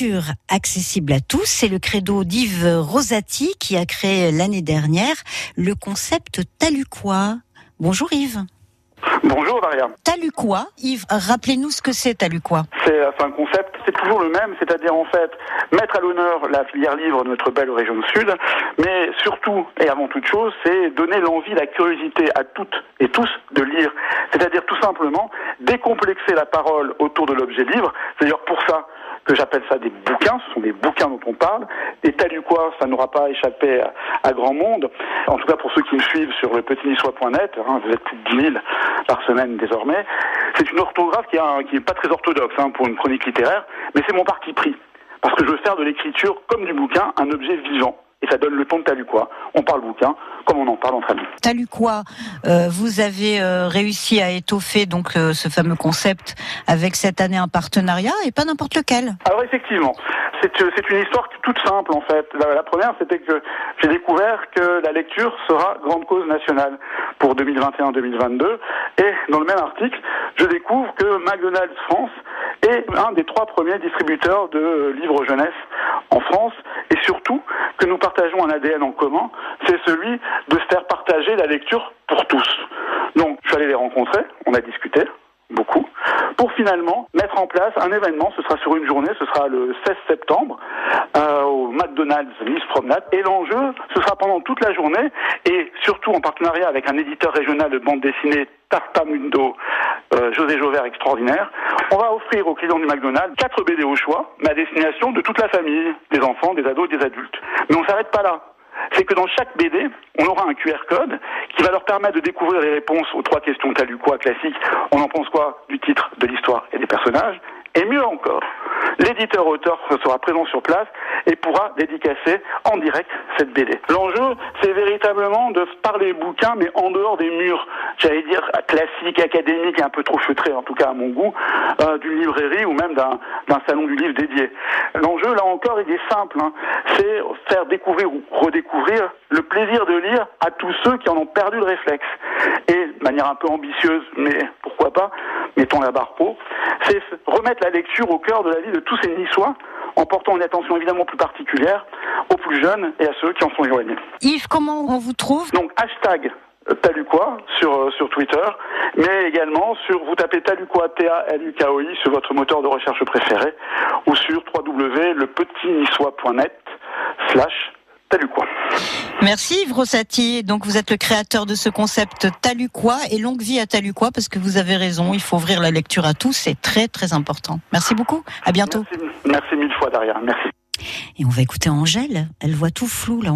lecture accessible à tous, c'est le credo d'Yves Rosati qui a créé l'année dernière le concept Taluquois. Bonjour Yves. Bonjour Daria. Taluquois, Yves, rappelez-nous ce que c'est Taluquois. C'est un concept, c'est toujours le même, c'est-à-dire en fait mettre à l'honneur la filière livre de notre belle région sud, mais surtout et avant toute chose, c'est donner l'envie, la curiosité à toutes et tous de lire, c'est-à-dire tout simplement décomplexer la parole autour de l'objet livre. C'est-à-dire pour que j'appelle ça des bouquins, ce sont des bouquins dont on parle. Et tel quoi, ça n'aura pas échappé à, grand monde. En tout cas, pour ceux qui me suivent sur le petitniçois.net, hein, vous êtes plus de 10 000 par semaine désormais. C'est une orthographe qui n'est pas très orthodoxe hein, pour une chronique littéraire, mais c'est mon parti pris. Parce que je veux faire de l'écriture, comme du bouquin, un objet vivant et ça donne le ton de Taluquois. On parle bouquin comme on en parle entre amis. Taluquois, euh, vous avez euh, réussi à étoffer donc euh, ce fameux concept avec cette année un partenariat et pas n'importe lequel. Alors effectivement, c'est une histoire toute simple en fait. La, première, c'était que j'ai découvert que la lecture sera grande cause nationale pour 2021-2022 et dans le même article, je découvre que McDonald's France est un des trois premiers distributeurs de livres jeunesse en France et surtout que nous partageons un ADN en commun, c'est celui de se faire partager la lecture pour tous. Donc, je suis allé les rencontrer, on a discuté beaucoup, pour finalement mettre en place un événement, ce sera sur une journée, ce sera le 16 septembre, euh, au McDonald's Nice Promenade, et l'enjeu, ce sera pendant toute la journée, et surtout en partenariat avec un éditeur régional de bande dessinée, Tartamundo, euh, José Jauvert extraordinaire, on va offrir aux clients du McDonald's quatre BD au choix, mais à destination de toute la famille, des enfants, des ados, des adultes. Mais on s'arrête pas là c'est que dans chaque BD, on aura un QR code qui va leur permettre de découvrir les réponses aux trois questions t'as lu quoi classiques. On en pense quoi du titre, de l'histoire et des personnages? Et mieux encore, l'éditeur-auteur sera présent sur place et pourra dédicacer en direct cette BD. L'enjeu, c'est véritablement de parler bouquin, mais en dehors des murs, j'allais dire classiques, académiques, et un peu trop feutrés, en tout cas à mon goût, euh, d'une librairie ou même d'un salon du livre dédié. L'enjeu, là encore, il est simple. Hein. C'est faire découvrir ou redécouvrir le plaisir de lire à tous ceux qui en ont perdu le réflexe. Et, de manière un peu ambitieuse, mais pourquoi pas, mettons la barre haut, c'est remettre la lecture au cœur de la vie de tous ces Niçois, en portant une attention évidemment plus particulière aux plus jeunes et à ceux qui en sont éloignés. Yves, comment on vous trouve? Donc hashtag Taluquois sur, euh, sur Twitter, mais également sur, vous tapez Taluquois, T-A-L-U-K-O-I, sur votre moteur de recherche préféré, ou sur www.lepetitniçois.net slash Taluquois. Merci Yves Rossati. Donc vous êtes le créateur de ce concept Taluquois et longue vie à Taluquois parce que vous avez raison, il faut ouvrir la lecture à tous, c'est très très important. Merci beaucoup, à bientôt. Merci, merci mille fois Daria, merci. Et on va écouter Angèle, elle voit tout flou là.